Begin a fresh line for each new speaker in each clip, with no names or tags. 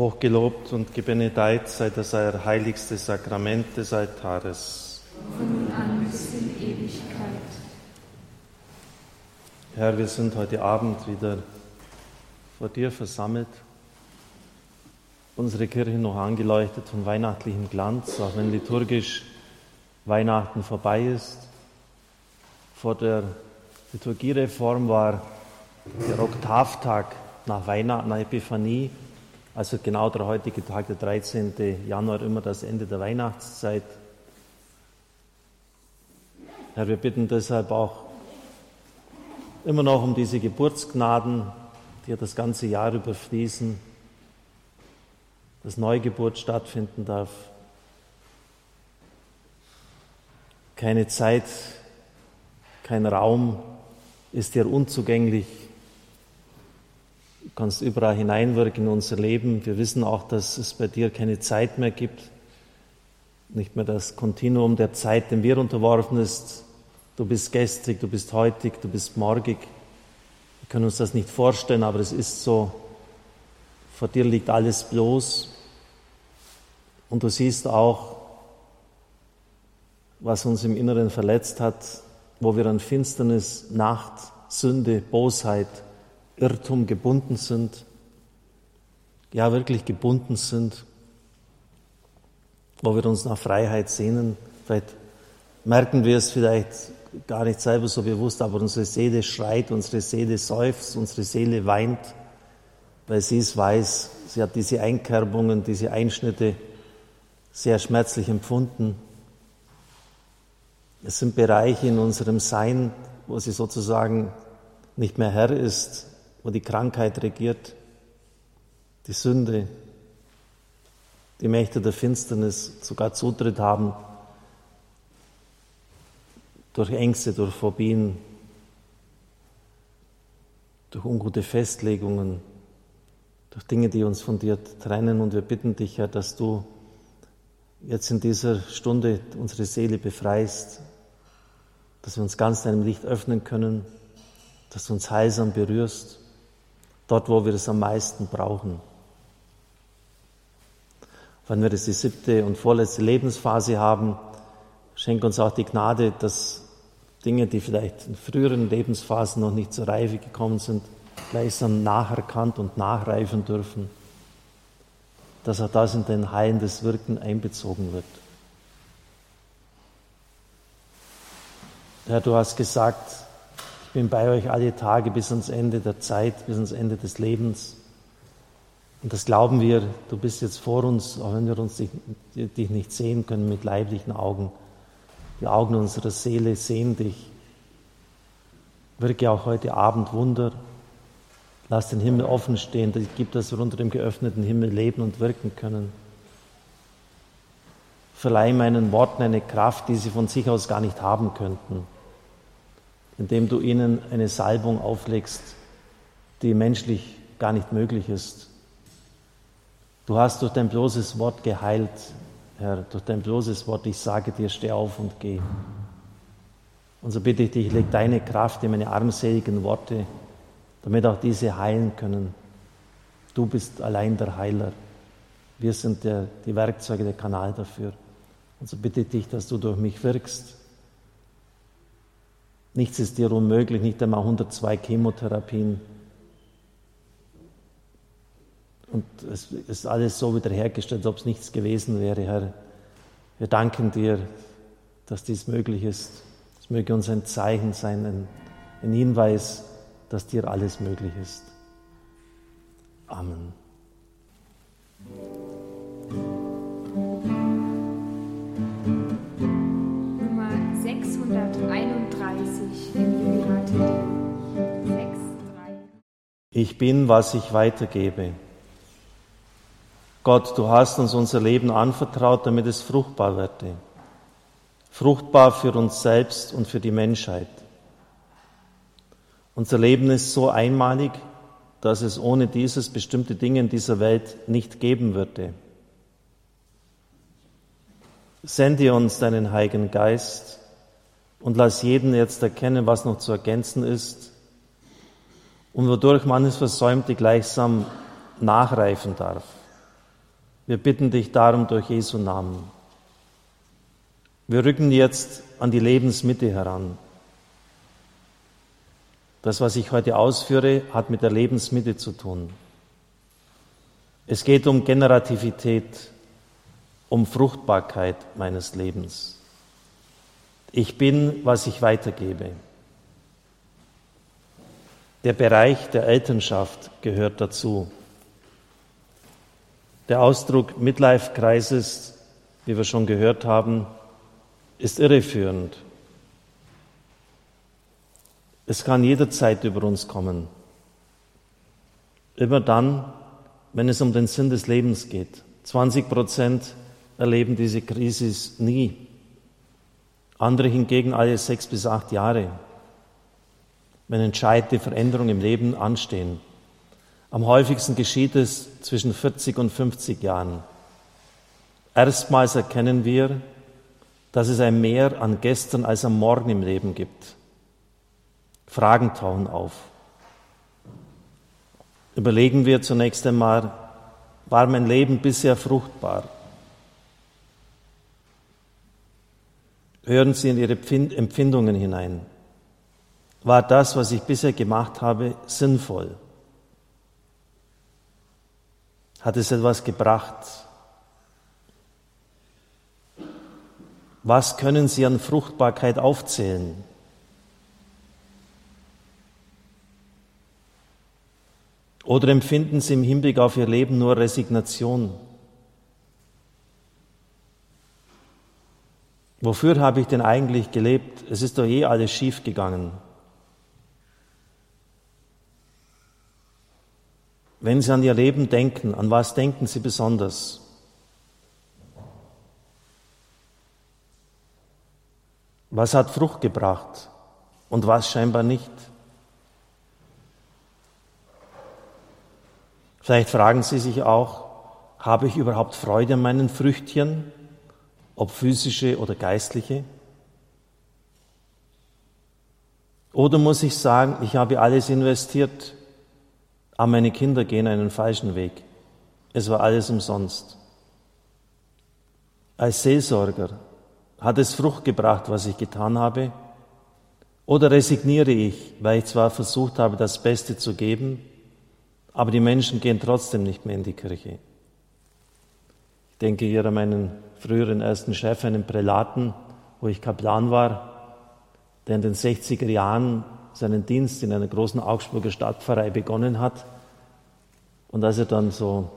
Hochgelobt und gebenedeit sei das euer heiligstes Sakrament des Altares.
Von nun an bis in Ewigkeit.
Herr, wir sind heute Abend wieder vor dir versammelt. Unsere Kirche noch angeleuchtet von weihnachtlichem Glanz, auch wenn liturgisch Weihnachten vorbei ist. Vor der Liturgiereform war der Oktavtag nach Weihnachten, nach Epiphanie, also genau der heutige Tag, der 13. Januar, immer das Ende der Weihnachtszeit. Herr, wir bitten deshalb auch immer noch um diese Geburtsgnaden, die ja das ganze Jahr überfließen, dass Neugeburt stattfinden darf. Keine Zeit, kein Raum ist dir unzugänglich. Du kannst überall hineinwirken in unser Leben. Wir wissen auch, dass es bei dir keine Zeit mehr gibt. Nicht mehr das Kontinuum der Zeit, dem wir unterworfen ist. Du bist gestrig, du bist heutig, du bist morgig. Wir können uns das nicht vorstellen, aber es ist so. Vor dir liegt alles bloß. Und du siehst auch, was uns im Inneren verletzt hat, wo wir an Finsternis, Nacht, Sünde, Bosheit, Irrtum gebunden sind, ja wirklich gebunden sind, wo wir uns nach Freiheit sehnen. Vielleicht merken wir es vielleicht gar nicht selber so bewusst, aber unsere Seele schreit, unsere Seele seufzt, unsere Seele weint, weil sie es weiß, sie hat diese Einkerbungen, diese Einschnitte sehr schmerzlich empfunden. Es sind Bereiche in unserem Sein, wo sie sozusagen nicht mehr Herr ist, wo die Krankheit regiert, die Sünde, die Mächte der Finsternis sogar Zutritt haben durch Ängste, durch Phobien, durch ungute Festlegungen, durch Dinge, die uns von dir trennen. Und wir bitten dich, Herr, dass du jetzt in dieser Stunde unsere Seele befreist, dass wir uns ganz deinem Licht öffnen können, dass du uns heilsam berührst, dort, wo wir es am meisten brauchen. Wenn wir jetzt die siebte und vorletzte Lebensphase haben, schenk uns auch die Gnade, dass Dinge, die vielleicht in früheren Lebensphasen noch nicht zur Reife gekommen sind, gleichsam nacherkannt und nachreifen dürfen, dass auch das in dein heilendes Wirken einbezogen wird. Herr, du hast gesagt, ich bin bei euch alle Tage bis ans Ende der Zeit, bis ans Ende des Lebens. Und das glauben wir, du bist jetzt vor uns, auch wenn wir uns dich, dich nicht sehen können mit leiblichen Augen. Die Augen unserer Seele sehen dich. Wirke auch heute Abend Wunder. Lass den Himmel offen stehen. Gib, dass wir unter dem geöffneten Himmel leben und wirken können. Verleih meinen Worten eine Kraft, die sie von sich aus gar nicht haben könnten indem du ihnen eine Salbung auflegst, die menschlich gar nicht möglich ist. Du hast durch dein bloßes Wort geheilt, Herr, durch dein bloßes Wort, ich sage dir, steh auf und geh. Und so bitte ich dich, leg deine Kraft in meine armseligen Worte, damit auch diese heilen können. Du bist allein der Heiler. Wir sind der, die Werkzeuge, der Kanal dafür. Und so bitte ich dich, dass du durch mich wirkst Nichts ist dir unmöglich, nicht einmal 102 Chemotherapien. Und es ist alles so wiederhergestellt, als ob es nichts gewesen wäre, Herr. Wir danken dir, dass dies möglich ist. Es möge uns ein Zeichen sein, ein, ein Hinweis, dass dir alles möglich ist. Amen. Ich bin, was ich weitergebe. Gott, du hast uns unser Leben anvertraut, damit es fruchtbar werde. Fruchtbar für uns selbst und für die Menschheit. Unser Leben ist so einmalig, dass es ohne dieses bestimmte Dinge in dieser Welt nicht geben würde. Sende uns deinen Heiligen Geist, und lass jeden jetzt erkennen, was noch zu ergänzen ist und wodurch manches Versäumte gleichsam nachreifen darf. Wir bitten dich darum durch Jesu Namen. Wir rücken jetzt an die Lebensmitte heran. Das, was ich heute ausführe, hat mit der Lebensmitte zu tun. Es geht um Generativität, um Fruchtbarkeit meines Lebens. Ich bin, was ich weitergebe. Der Bereich der Elternschaft gehört dazu. Der Ausdruck Midlife-Kreises, wie wir schon gehört haben, ist irreführend. Es kann jederzeit über uns kommen. Immer dann, wenn es um den Sinn des Lebens geht. 20 Prozent erleben diese Krise nie. Andere hingegen alle sechs bis acht Jahre, wenn entscheidende Veränderungen im Leben anstehen. Am häufigsten geschieht es zwischen 40 und 50 Jahren. Erstmals erkennen wir, dass es ein Mehr an gestern als am Morgen im Leben gibt. Fragen tauchen auf. Überlegen wir zunächst einmal, war mein Leben bisher fruchtbar? Hören Sie in Ihre Empfindungen hinein. War das, was ich bisher gemacht habe, sinnvoll? Hat es etwas gebracht? Was können Sie an Fruchtbarkeit aufzählen? Oder empfinden Sie im Hinblick auf Ihr Leben nur Resignation? Wofür habe ich denn eigentlich gelebt? Es ist doch eh alles schief gegangen. Wenn Sie an Ihr Leben denken, an was denken Sie besonders? Was hat Frucht gebracht und was scheinbar nicht? Vielleicht fragen Sie sich auch, habe ich überhaupt Freude an meinen Früchtchen, ob physische oder geistliche? Oder muss ich sagen, ich habe alles investiert, aber meine Kinder gehen einen falschen Weg. Es war alles umsonst. Als Seelsorger hat es Frucht gebracht, was ich getan habe? Oder resigniere ich, weil ich zwar versucht habe, das Beste zu geben, aber die Menschen gehen trotzdem nicht mehr in die Kirche. Ich denke hier an meinen früheren ersten Chef, einen Prälaten, wo ich Kaplan war, der in den 60er Jahren seinen Dienst in einer großen Augsburger Stadtpfarrei begonnen hat. Und als er dann so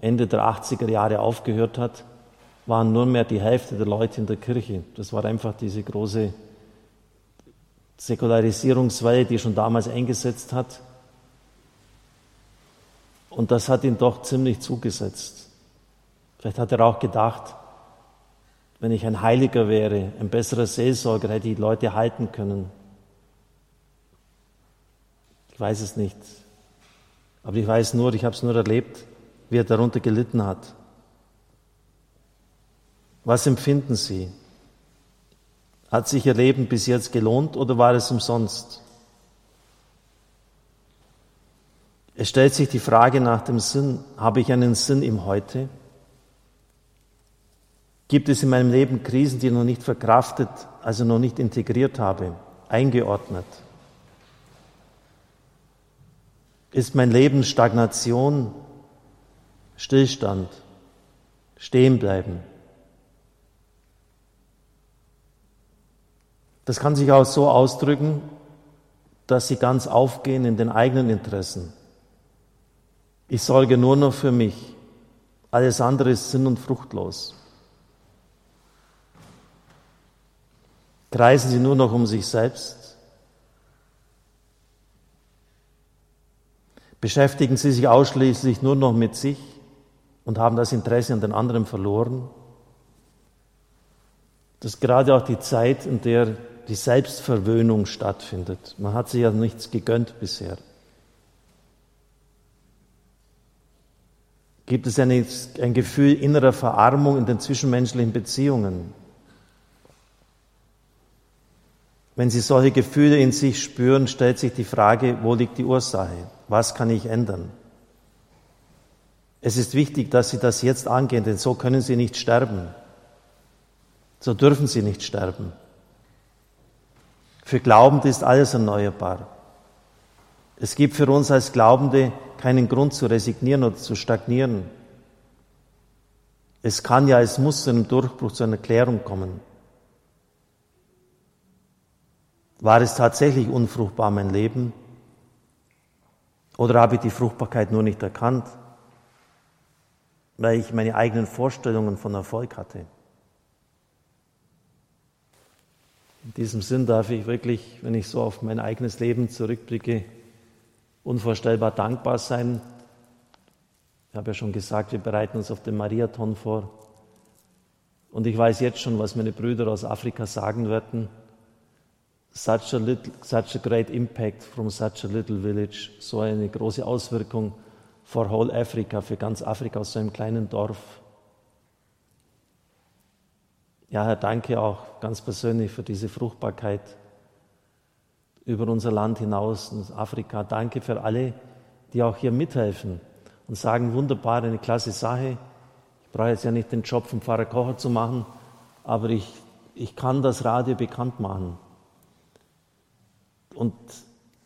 Ende der 80er Jahre aufgehört hat, waren nur mehr die Hälfte der Leute in der Kirche. Das war einfach diese große Säkularisierungswelle, die schon damals eingesetzt hat. Und das hat ihn doch ziemlich zugesetzt. Vielleicht hat er auch gedacht, wenn ich ein Heiliger wäre, ein besserer Seelsorger, hätte ich die Leute halten können. Ich weiß es nicht. Aber ich weiß nur, ich habe es nur erlebt, wie er darunter gelitten hat. Was empfinden Sie? Hat sich Ihr Leben bis jetzt gelohnt oder war es umsonst? Es stellt sich die Frage nach dem Sinn, habe ich einen Sinn im Heute? Gibt es in meinem Leben Krisen, die ich noch nicht verkraftet, also noch nicht integriert habe, eingeordnet? Ist mein Leben Stagnation, Stillstand, Stehenbleiben? Das kann sich auch so ausdrücken, dass sie ganz aufgehen in den eigenen Interessen, ich sorge nur noch für mich. Alles andere ist sinn- und fruchtlos. Kreisen Sie nur noch um sich selbst? Beschäftigen Sie sich ausschließlich nur noch mit sich und haben das Interesse an den anderen verloren? Das ist gerade auch die Zeit, in der die Selbstverwöhnung stattfindet. Man hat sich ja nichts gegönnt bisher. Gibt es ein Gefühl innerer Verarmung in den zwischenmenschlichen Beziehungen? Wenn Sie solche Gefühle in sich spüren, stellt sich die Frage, wo liegt die Ursache? Was kann ich ändern? Es ist wichtig, dass Sie das jetzt angehen, denn so können Sie nicht sterben. So dürfen Sie nicht sterben. Für Glaubende ist alles erneuerbar. Es gibt für uns als Glaubende keinen Grund zu resignieren oder zu stagnieren. Es kann ja, es muss zu einem Durchbruch, zu einer Klärung kommen. War es tatsächlich unfruchtbar, mein Leben? Oder habe ich die Fruchtbarkeit nur nicht erkannt, weil ich meine eigenen Vorstellungen von Erfolg hatte? In diesem Sinn darf ich wirklich, wenn ich so auf mein eigenes Leben zurückblicke, unvorstellbar dankbar sein. Ich habe ja schon gesagt, wir bereiten uns auf den Mariathon vor. Und ich weiß jetzt schon, was meine Brüder aus Afrika sagen werden. Such a, little, such a great impact from such a little village. So eine große Auswirkung for whole Africa, für ganz Afrika aus so einem kleinen Dorf. Ja, Herr, danke auch ganz persönlich für diese Fruchtbarkeit über unser Land hinaus, in Afrika. Danke für alle, die auch hier mithelfen und sagen, wunderbar, eine klasse Sache. Ich brauche jetzt ja nicht den Job vom Pfarrer Kocher zu machen, aber ich, ich kann das Radio bekannt machen. Und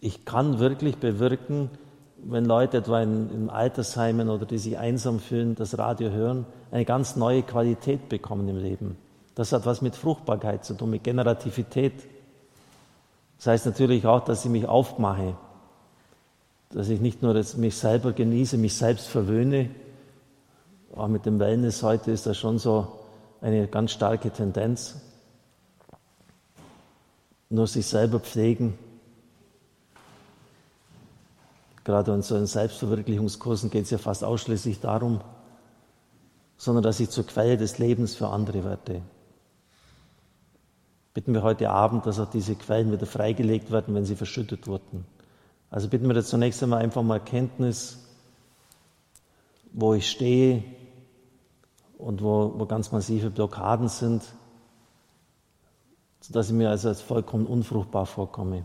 ich kann wirklich bewirken, wenn Leute etwa in, in Altersheimen oder die sich einsam fühlen, das Radio hören, eine ganz neue Qualität bekommen im Leben. Das hat was mit Fruchtbarkeit zu tun, mit Generativität. Das heißt natürlich auch, dass ich mich aufmache, dass ich nicht nur mich selber genieße, mich selbst verwöhne. Auch mit dem Wellness heute ist das schon so eine ganz starke Tendenz. Nur sich selber pflegen. Gerade in so in Selbstverwirklichungskursen geht es ja fast ausschließlich darum, sondern dass ich zur Quelle des Lebens für andere werde bitten wir heute Abend, dass auch diese Quellen wieder freigelegt werden, wenn sie verschüttet wurden. Also bitten wir jetzt zunächst einmal einfach mal Kenntnis, wo ich stehe und wo, wo ganz massive Blockaden sind, sodass ich mir also als vollkommen unfruchtbar vorkomme.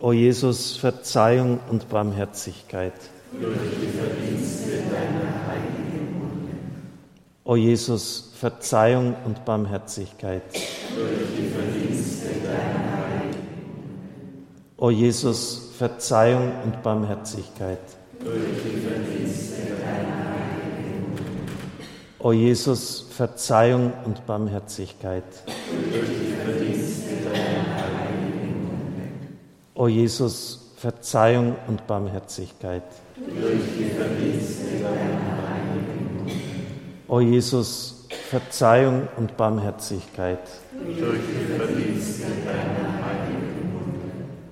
O Jesus, Verzeihung und Barmherzigkeit. Durch die Verdienste deiner heiligen Wunde. O Jesus, Verzeihung und Barmherzigkeit. Durch die Verdienste deiner heiligen Wunde. O Jesus, Verzeihung und Barmherzigkeit. Durch die Verdienste deiner heiligen Wunde. O Jesus, Verzeihung und Barmherzigkeit. Durch die Verdienste O Jesus, Verzeihung und Barmherzigkeit. O Jesus, Verzeihung und Barmherzigkeit. Durch die Verdienste deiner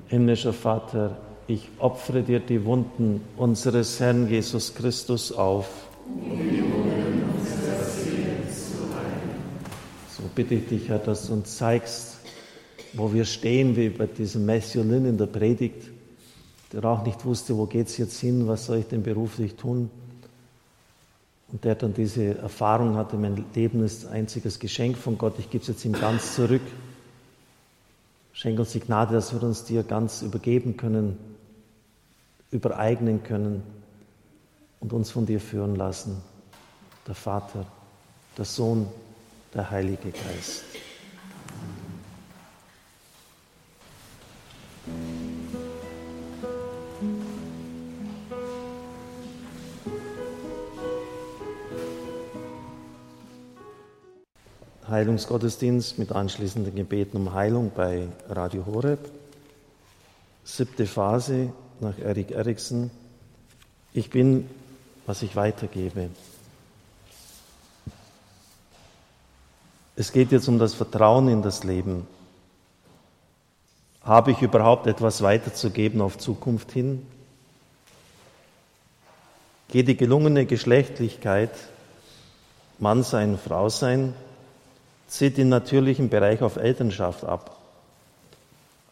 Himmlischer Vater, ich opfere dir die Wunden unseres Herrn Jesus Christus auf. Um die Wunden unserer Seele zu heilen. So bitte ich dich, Herr, dass du uns zeigst, wo wir stehen, wie bei diesem Lynn in der Predigt, der auch nicht wusste, wo geht es jetzt hin, was soll ich denn beruflich tun. Und der dann diese Erfahrung hatte, mein Leben ist ein einziges Geschenk von Gott, ich gebe es jetzt ihm ganz zurück. Schenk uns die Gnade, dass wir uns dir ganz übergeben können, übereignen können und uns von dir führen lassen. Der Vater, der Sohn, der Heilige Geist. Heilungsgottesdienst mit anschließenden Gebeten um Heilung bei Radio Horeb. Siebte Phase nach Erik Eriksen. Ich bin, was ich weitergebe. Es geht jetzt um das Vertrauen in das Leben. Habe ich überhaupt etwas weiterzugeben auf Zukunft hin? Geht die gelungene Geschlechtlichkeit Mann sein, Frau sein, zieht den natürlichen Bereich auf Elternschaft ab,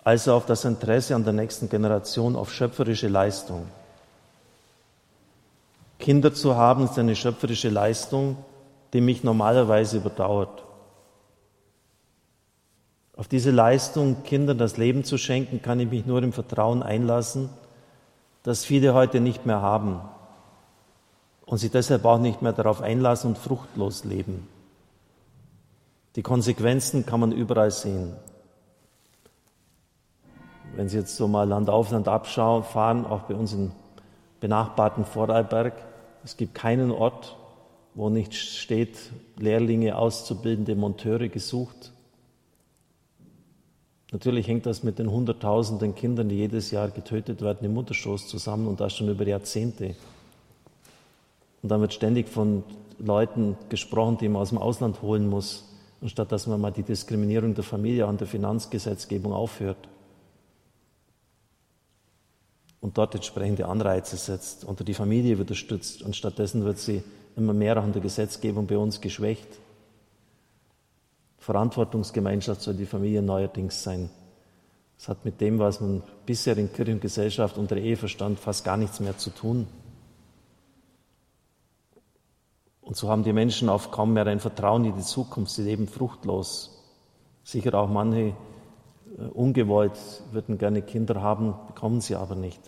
also auf das Interesse an der nächsten Generation, auf schöpferische Leistung. Kinder zu haben ist eine schöpferische Leistung, die mich normalerweise überdauert. Auf diese Leistung, Kindern das Leben zu schenken, kann ich mich nur im Vertrauen einlassen, das viele heute nicht mehr haben und sich deshalb auch nicht mehr darauf einlassen und fruchtlos leben. Die Konsequenzen kann man überall sehen. Wenn Sie jetzt so mal Land auf Land abschauen, fahren, auch bei uns im benachbarten Vorarlberg, es gibt keinen Ort, wo nicht steht, Lehrlinge, auszubildende Monteure gesucht. Natürlich hängt das mit den Hunderttausenden Kindern, die jedes Jahr getötet werden, im Mutterschoß zusammen und das schon über Jahrzehnte. Und dann wird ständig von Leuten gesprochen, die man aus dem Ausland holen muss, anstatt dass man mal die Diskriminierung der Familie an der Finanzgesetzgebung aufhört und dort entsprechende Anreize setzt und die Familie wird unterstützt und stattdessen wird sie immer mehr an der Gesetzgebung bei uns geschwächt. Verantwortungsgemeinschaft soll die Familie neuerdings sein. Das hat mit dem, was man bisher in Kirche und Gesellschaft unter Ehe verstand, fast gar nichts mehr zu tun. Und so haben die Menschen auf kaum mehr ein Vertrauen in die Zukunft. Sie leben fruchtlos. Sicher auch manche äh, ungewollt würden gerne Kinder haben, bekommen sie aber nicht.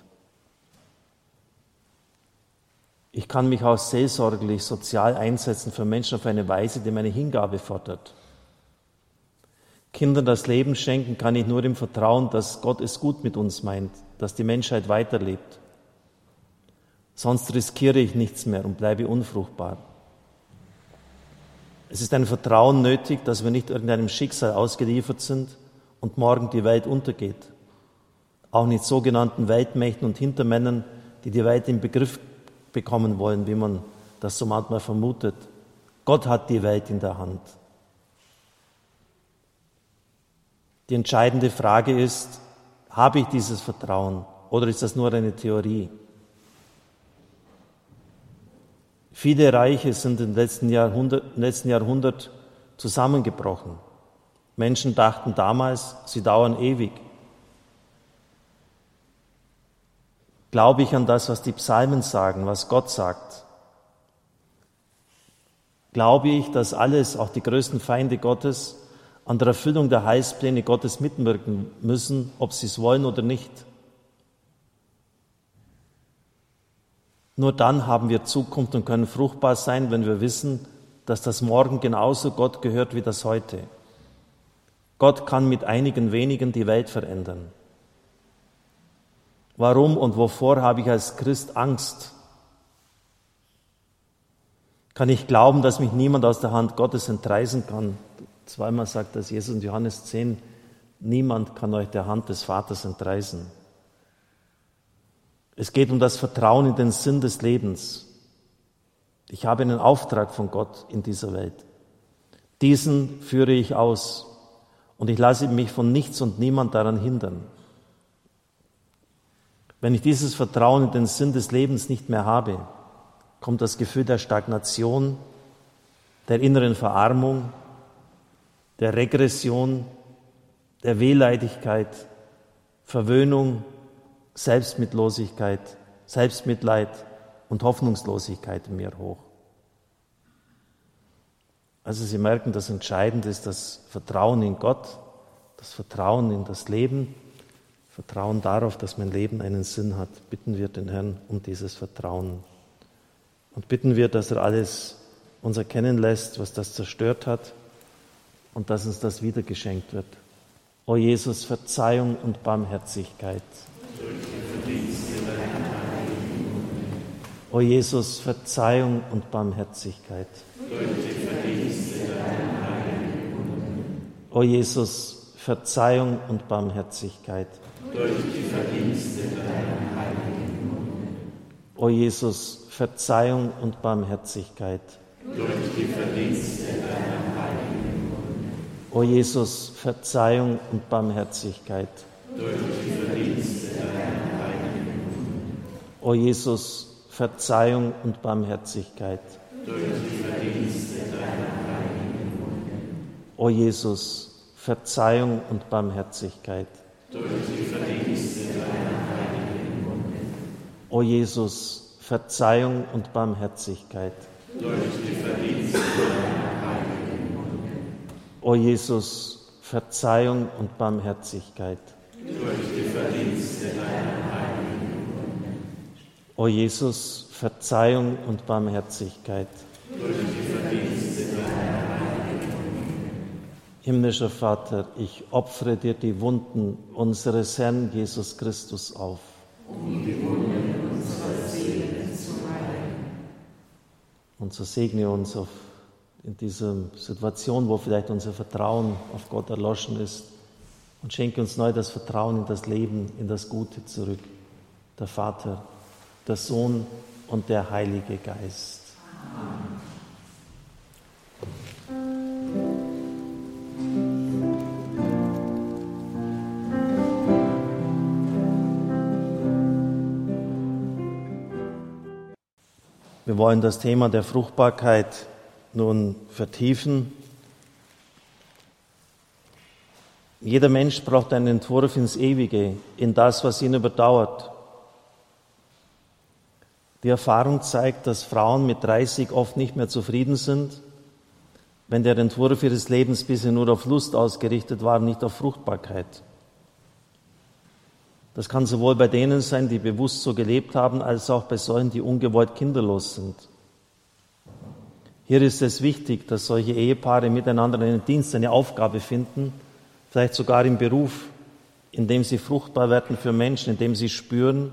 Ich kann mich auch seelsorglich, sozial einsetzen für Menschen auf eine Weise, die meine Hingabe fordert. Kindern das Leben schenken kann ich nur im Vertrauen, dass Gott es gut mit uns meint, dass die Menschheit weiterlebt. Sonst riskiere ich nichts mehr und bleibe unfruchtbar. Es ist ein Vertrauen nötig, dass wir nicht irgendeinem Schicksal ausgeliefert sind und morgen die Welt untergeht. Auch nicht sogenannten Weltmächten und Hintermännern, die die Welt im Begriff bekommen wollen, wie man das so manchmal vermutet. Gott hat die Welt in der Hand. Die entscheidende Frage ist, habe ich dieses Vertrauen oder ist das nur eine Theorie? Viele Reiche sind im letzten Jahrhundert, im letzten Jahrhundert zusammengebrochen. Menschen dachten damals, sie dauern ewig. Glaube ich an das, was die Psalmen sagen, was Gott sagt? Glaube ich, dass alles, auch die größten Feinde Gottes, an der Erfüllung der Heilspläne Gottes mitwirken müssen, ob sie es wollen oder nicht. Nur dann haben wir Zukunft und können fruchtbar sein, wenn wir wissen, dass das Morgen genauso Gott gehört wie das heute. Gott kann mit einigen wenigen die Welt verändern. Warum und wovor habe ich als Christ Angst? Kann ich glauben, dass mich niemand aus der Hand Gottes entreißen kann? Zweimal sagt das Jesus in Johannes 10, niemand kann euch der Hand des Vaters entreißen. Es geht um das Vertrauen in den Sinn des Lebens. Ich habe einen Auftrag von Gott in dieser Welt. Diesen führe ich aus und ich lasse mich von nichts und niemand daran hindern. Wenn ich dieses Vertrauen in den Sinn des Lebens nicht mehr habe, kommt das Gefühl der Stagnation, der inneren Verarmung, der Regression, der Wehleidigkeit, Verwöhnung, Selbstmitlosigkeit, Selbstmitleid und Hoffnungslosigkeit in mir hoch. Also Sie merken, das Entscheidende ist das Vertrauen in Gott, das Vertrauen in das Leben, Vertrauen darauf, dass mein Leben einen Sinn hat. Bitten wir den Herrn um dieses Vertrauen. Und bitten wir, dass er alles uns erkennen lässt, was das zerstört hat und dass uns das wieder geschenkt wird. O Jesus, Verzeihung und Barmherzigkeit. O Jesus, Verzeihung und Barmherzigkeit. O Jesus, Verzeihung und Barmherzigkeit. O Jesus, Verzeihung und Barmherzigkeit. O Jesus, Verzeihung und Barmherzigkeit. Durch die Verdienste. O Jesus, Verzeihung und Barmherzigkeit. O Jesus, Verzeihung und Barmherzigkeit. O Jesus, Verzeihung und Barmherzigkeit. O Jesus, Verzeihung und Barmherzigkeit. Durch die Verdienste deiner. O Jesus, Verzeihung und Barmherzigkeit. Himmlischer Vater, ich opfere dir die Wunden unseres Herrn Jesus Christus auf. Um die Wunden unserer Seele zu heilen. Und so segne uns auf, in dieser Situation, wo vielleicht unser Vertrauen auf Gott erloschen ist und schenke uns neu das Vertrauen in das Leben, in das Gute zurück. Der Vater, der Sohn und der Heilige Geist. Wir wollen das Thema der Fruchtbarkeit nun vertiefen. Jeder Mensch braucht einen Entwurf ins Ewige, in das, was ihn überdauert. Die Erfahrung zeigt, dass Frauen mit 30 oft nicht mehr zufrieden sind, wenn der Entwurf ihres Lebens bisher nur auf Lust ausgerichtet war, nicht auf Fruchtbarkeit. Das kann sowohl bei denen sein, die bewusst so gelebt haben, als auch bei solchen, die ungewollt kinderlos sind. Hier ist es wichtig, dass solche Ehepaare miteinander einen Dienst, eine Aufgabe finden, vielleicht sogar im Beruf, in dem sie fruchtbar werden für Menschen, in dem sie spüren,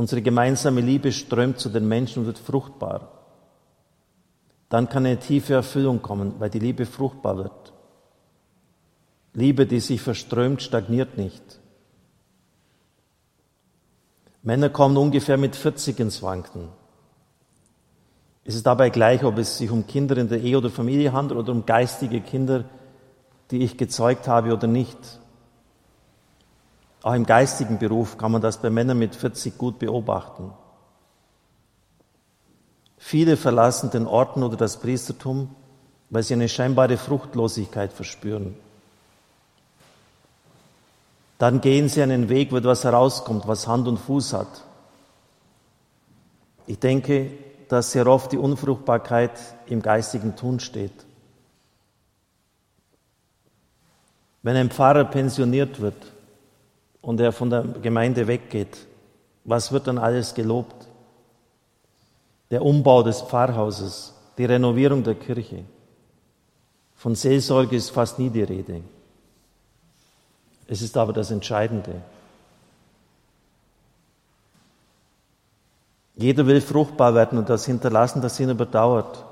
unsere gemeinsame Liebe strömt zu den Menschen und wird fruchtbar. Dann kann eine tiefe Erfüllung kommen, weil die Liebe fruchtbar wird. Liebe, die sich verströmt, stagniert nicht. Männer kommen ungefähr mit 40 ins Wanken. Es ist dabei gleich, ob es sich um Kinder in der Ehe oder Familie handelt oder um geistige Kinder, die ich gezeugt habe oder nicht. Auch im geistigen Beruf kann man das bei Männern mit 40 gut beobachten. Viele verlassen den Orden oder das Priestertum, weil sie eine scheinbare Fruchtlosigkeit verspüren. Dann gehen sie einen Weg, wo etwas herauskommt, was Hand und Fuß hat. Ich denke, dass sehr oft die Unfruchtbarkeit im geistigen Tun steht. Wenn ein Pfarrer pensioniert wird und er von der Gemeinde weggeht, was wird dann alles gelobt? Der Umbau des Pfarrhauses, die Renovierung der Kirche. Von Seelsorge ist fast nie die Rede. Es ist aber das Entscheidende. Jeder will fruchtbar werden und das hinterlassen, das ihn überdauert.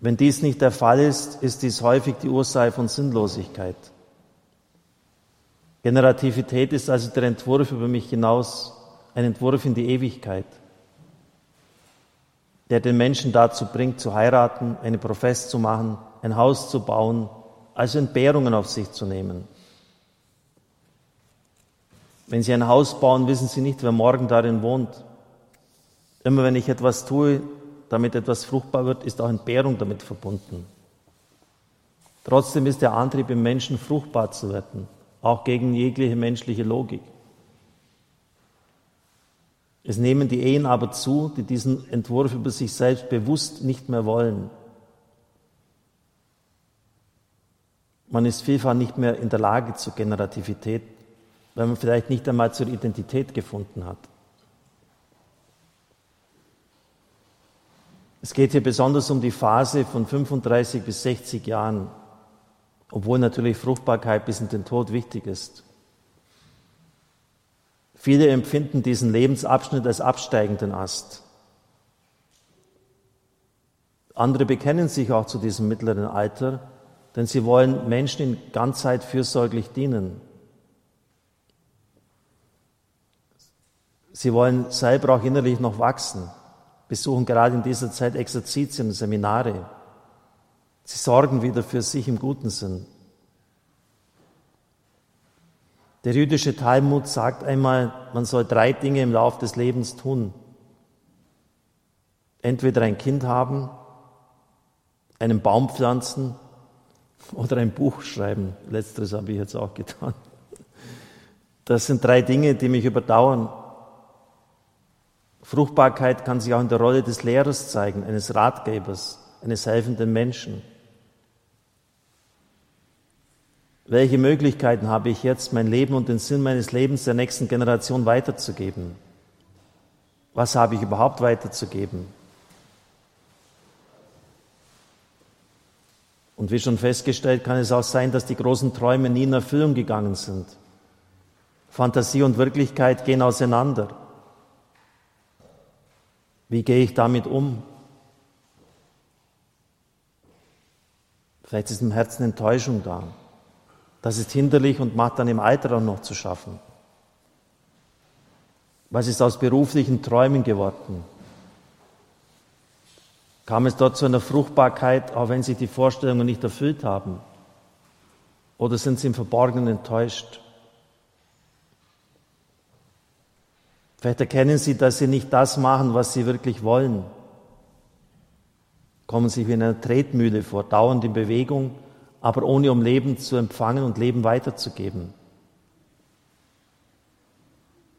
Wenn dies nicht der Fall ist, ist dies häufig die Ursache von Sinnlosigkeit. Generativität ist also der Entwurf über mich hinaus, ein Entwurf in die Ewigkeit, der den Menschen dazu bringt, zu heiraten, eine Profess zu machen, ein Haus zu bauen, also Entbehrungen auf sich zu nehmen. Wenn Sie ein Haus bauen, wissen Sie nicht, wer morgen darin wohnt. Immer wenn ich etwas tue, damit etwas fruchtbar wird, ist auch Entbehrung damit verbunden. Trotzdem ist der Antrieb im Menschen, fruchtbar zu werden, auch gegen jegliche menschliche Logik. Es nehmen die Ehen aber zu, die diesen Entwurf über sich selbst bewusst nicht mehr wollen. Man ist vielfach nicht mehr in der Lage zur Generativität, weil man vielleicht nicht einmal zur Identität gefunden hat. Es geht hier besonders um die Phase von 35 bis 60 Jahren, obwohl natürlich Fruchtbarkeit bis in den Tod wichtig ist. Viele empfinden diesen Lebensabschnitt als absteigenden Ast. Andere bekennen sich auch zu diesem mittleren Alter, denn sie wollen Menschen in Ganzheit fürsorglich dienen. Sie wollen selber auch innerlich noch wachsen besuchen gerade in dieser Zeit Exerzitien Seminare. Sie sorgen wieder für sich im guten Sinn. Der jüdische Talmud sagt einmal, man soll drei Dinge im Lauf des Lebens tun. Entweder ein Kind haben, einen Baum pflanzen oder ein Buch schreiben. Letzteres habe ich jetzt auch getan. Das sind drei Dinge, die mich überdauern. Fruchtbarkeit kann sich auch in der Rolle des Lehrers zeigen, eines Ratgebers, eines helfenden Menschen. Welche Möglichkeiten habe ich jetzt, mein Leben und den Sinn meines Lebens der nächsten Generation weiterzugeben? Was habe ich überhaupt weiterzugeben? Und wie schon festgestellt, kann es auch sein, dass die großen Träume nie in Erfüllung gegangen sind. Fantasie und Wirklichkeit gehen auseinander. Wie gehe ich damit um? Vielleicht ist im Herzen Enttäuschung da. Das ist hinderlich und macht dann im Alter auch noch zu schaffen. Was ist aus beruflichen Träumen geworden? Kam es dort zu einer Fruchtbarkeit, auch wenn sich die Vorstellungen nicht erfüllt haben? Oder sind sie im Verborgenen enttäuscht? Vielleicht erkennen sie, dass sie nicht das machen, was sie wirklich wollen. Kommen sich wie in einer Tretmühle vor, dauernd in Bewegung, aber ohne um Leben zu empfangen und Leben weiterzugeben.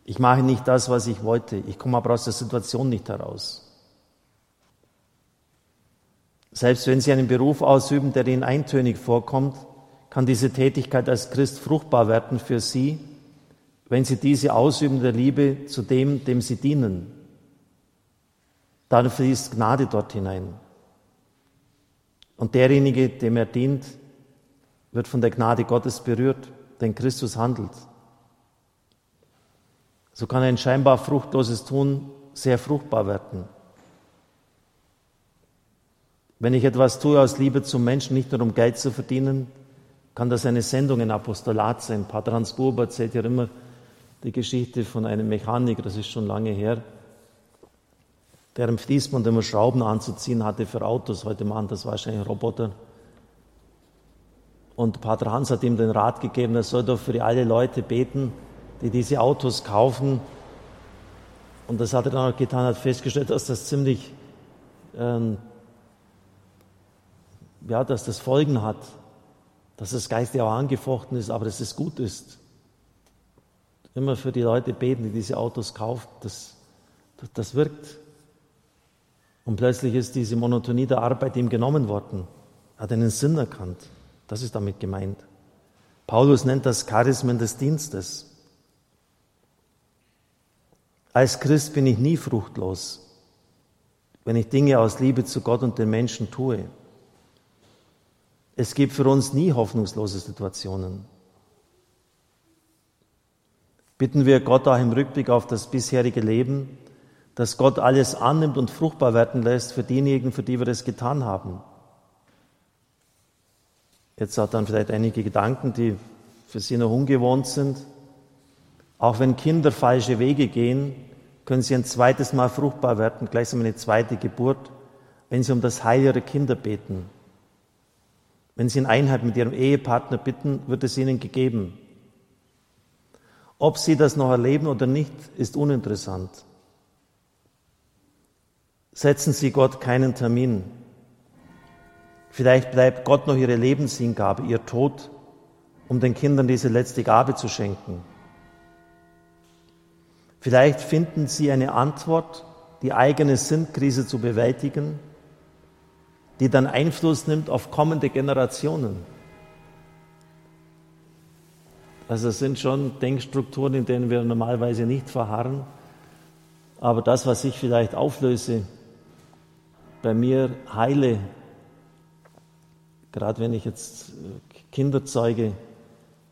Ich mache nicht das, was ich wollte. Ich komme aber aus der Situation nicht heraus. Selbst wenn Sie einen Beruf ausüben, der Ihnen eintönig vorkommt, kann diese Tätigkeit als Christ fruchtbar werden für Sie, wenn Sie diese ausüben der Liebe zu dem, dem Sie dienen. Dann fließt Gnade dort hinein. Und derjenige, dem er dient, wird von der Gnade Gottes berührt, denn Christus handelt. So kann ein scheinbar fruchtloses Tun sehr fruchtbar werden. Wenn ich etwas tue aus Liebe zum Menschen, nicht nur um Geld zu verdienen, kann das eine Sendung, ein Apostolat sein. Pater Hans Buber erzählt ja immer die Geschichte von einem Mechaniker, das ist schon lange her, der im Fließband immer Schrauben anzuziehen hatte für Autos. Heute machen das wahrscheinlich Roboter. Und Pater Hans hat ihm den Rat gegeben, er soll doch für alle Leute beten, die diese Autos kaufen. Und das hat er dann auch getan, hat festgestellt, dass das ziemlich, ähm, ja, dass das Folgen hat, dass das geistig auch angefochten ist, aber dass es gut ist. Immer für die Leute beten, die diese Autos kaufen, das, das, das wirkt. Und plötzlich ist diese Monotonie der Arbeit ihm genommen worden, hat einen Sinn erkannt. Das ist damit gemeint. Paulus nennt das Charismen des Dienstes. Als Christ bin ich nie fruchtlos, wenn ich Dinge aus Liebe zu Gott und den Menschen tue. Es gibt für uns nie hoffnungslose Situationen. Bitten wir Gott auch im Rückblick auf das bisherige Leben, dass Gott alles annimmt und fruchtbar werden lässt für diejenigen, für die wir es getan haben. Jetzt hat dann vielleicht einige Gedanken, die für Sie noch ungewohnt sind. Auch wenn Kinder falsche Wege gehen, können sie ein zweites Mal fruchtbar werden, gleichsam eine zweite Geburt, wenn sie um das Heil ihrer Kinder beten. Wenn sie in Einheit mit ihrem Ehepartner bitten, wird es ihnen gegeben. Ob sie das noch erleben oder nicht, ist uninteressant. Setzen Sie Gott keinen Termin. Vielleicht bleibt Gott noch ihre Lebenshingabe, ihr Tod, um den Kindern diese letzte Gabe zu schenken. Vielleicht finden sie eine Antwort, die eigene Sinnkrise zu bewältigen, die dann Einfluss nimmt auf kommende Generationen. Also es sind schon Denkstrukturen, in denen wir normalerweise nicht verharren. Aber das, was ich vielleicht auflöse, bei mir heile, Gerade wenn ich jetzt äh, Kinder zeuge,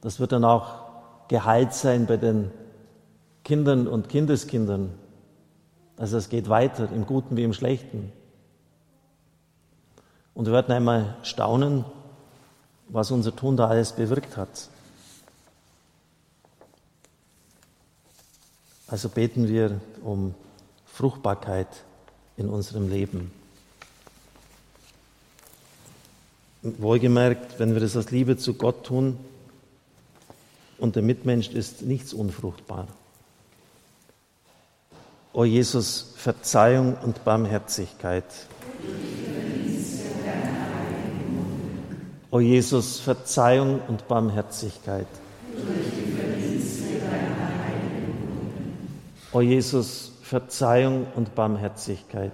das wird dann auch geheilt sein bei den Kindern und Kindeskindern. Also es geht weiter, im Guten wie im Schlechten. Und wir werden einmal staunen, was unser Tun da alles bewirkt hat. Also beten wir um Fruchtbarkeit in unserem Leben. Wohlgemerkt, wenn wir das aus Liebe zu Gott tun und der Mitmensch ist nichts unfruchtbar. O Jesus, Verzeihung und Barmherzigkeit. O Jesus, Verzeihung und Barmherzigkeit. O Jesus, Verzeihung und Barmherzigkeit.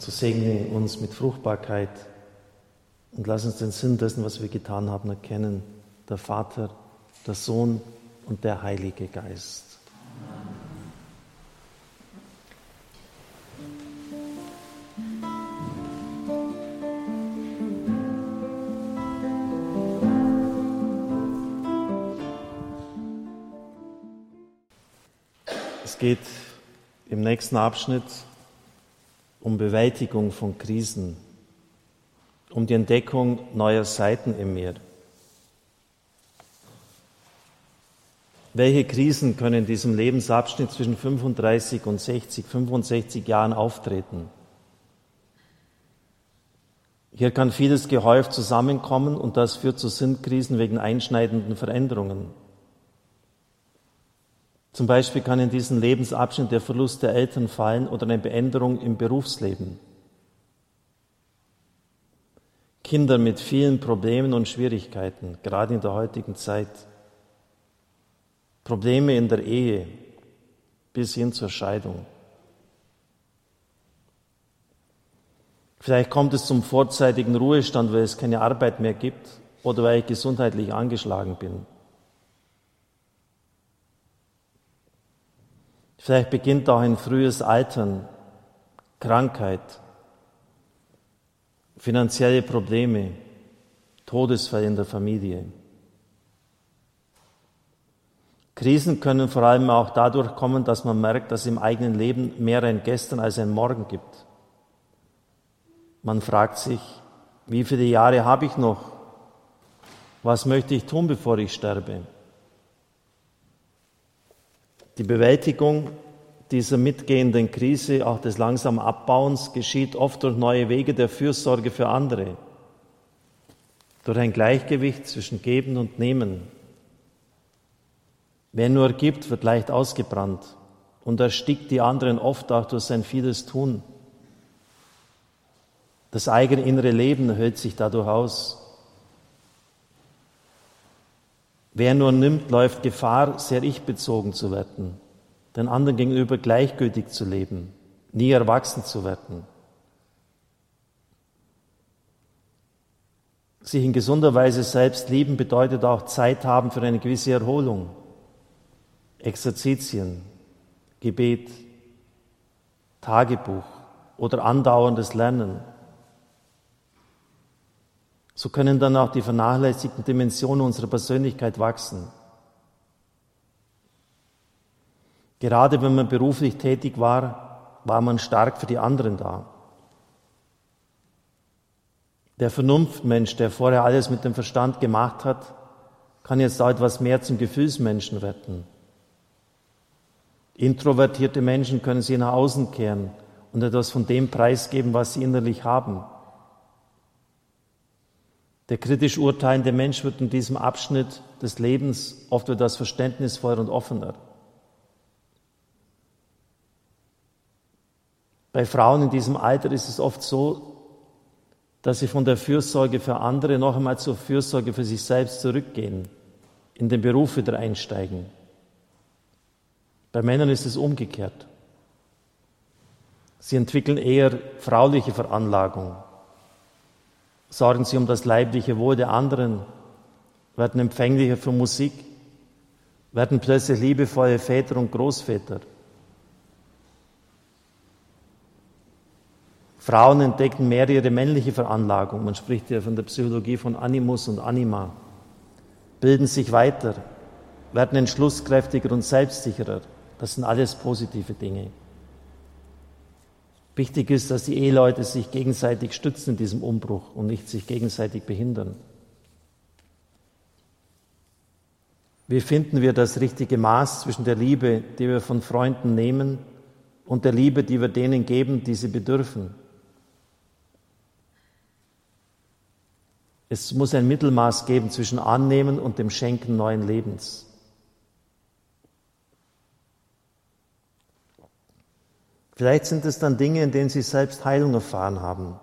Und so segne uns mit Fruchtbarkeit und lass uns den Sinn dessen, was wir getan haben, erkennen. Der Vater, der Sohn und der Heilige Geist. Es geht im nächsten Abschnitt um Bewältigung von Krisen, um die Entdeckung neuer Seiten in mir. Welche Krisen können in diesem Lebensabschnitt zwischen 35 und 60, 65 Jahren auftreten? Hier kann vieles gehäuft zusammenkommen und das führt zu Sinnkrisen wegen einschneidenden Veränderungen. Zum Beispiel kann in diesen Lebensabschnitt der Verlust der Eltern fallen oder eine Beänderung im Berufsleben. Kinder mit vielen Problemen und Schwierigkeiten, gerade in der heutigen Zeit. Probleme in der Ehe bis hin zur Scheidung. Vielleicht kommt es zum vorzeitigen Ruhestand, weil es keine Arbeit mehr gibt oder weil ich gesundheitlich angeschlagen bin. Vielleicht beginnt auch ein frühes Altern, Krankheit, finanzielle Probleme, Todesfall in der Familie. Krisen können vor allem auch dadurch kommen, dass man merkt, dass im eigenen Leben mehr ein Gestern als ein Morgen gibt. Man fragt sich, wie viele Jahre habe ich noch? Was möchte ich tun, bevor ich sterbe? Die Bewältigung dieser mitgehenden Krise, auch des langsamen Abbauens, geschieht oft durch neue Wege der Fürsorge für andere, durch ein Gleichgewicht zwischen Geben und Nehmen. Wer nur gibt, wird leicht ausgebrannt und erstickt die anderen oft auch durch sein vieles Tun. Das eigene innere Leben hüllt sich dadurch aus. Wer nur nimmt, läuft Gefahr, sehr ich-bezogen zu werden, den anderen gegenüber gleichgültig zu leben, nie erwachsen zu werden. Sich in gesunder Weise selbst lieben bedeutet auch Zeit haben für eine gewisse Erholung, Exerzitien, Gebet, Tagebuch oder andauerndes Lernen. So können dann auch die vernachlässigten Dimensionen unserer Persönlichkeit wachsen. Gerade wenn man beruflich tätig war, war man stark für die anderen da. Der Vernunftmensch, der vorher alles mit dem Verstand gemacht hat, kann jetzt auch etwas mehr zum Gefühlsmenschen werden. Introvertierte Menschen können sie nach außen kehren und etwas von dem preisgeben, was sie innerlich haben. Der kritisch urteilende Mensch wird in diesem Abschnitt des Lebens oft etwas verständnisvoller und offener. Bei Frauen in diesem Alter ist es oft so, dass sie von der Fürsorge für andere noch einmal zur Fürsorge für sich selbst zurückgehen, in den Beruf wieder einsteigen. Bei Männern ist es umgekehrt. Sie entwickeln eher frauliche Veranlagung, sorgen sie um das leibliche Wohl der anderen, werden empfänglicher für Musik, werden plötzlich liebevolle Väter und Großväter. Frauen entdecken mehr ihre männliche Veranlagung. Man spricht ja von der Psychologie von Animus und Anima. Bilden sich weiter, werden entschlusskräftiger und selbstsicherer. Das sind alles positive Dinge. Wichtig ist, dass die Eheleute sich gegenseitig stützen in diesem Umbruch und nicht sich gegenseitig behindern. Wie finden wir das richtige Maß zwischen der Liebe, die wir von Freunden nehmen, und der Liebe, die wir denen geben, die sie bedürfen? Es muss ein Mittelmaß geben zwischen Annehmen und dem Schenken neuen Lebens. Vielleicht sind es dann Dinge, in denen Sie selbst Heilung erfahren haben.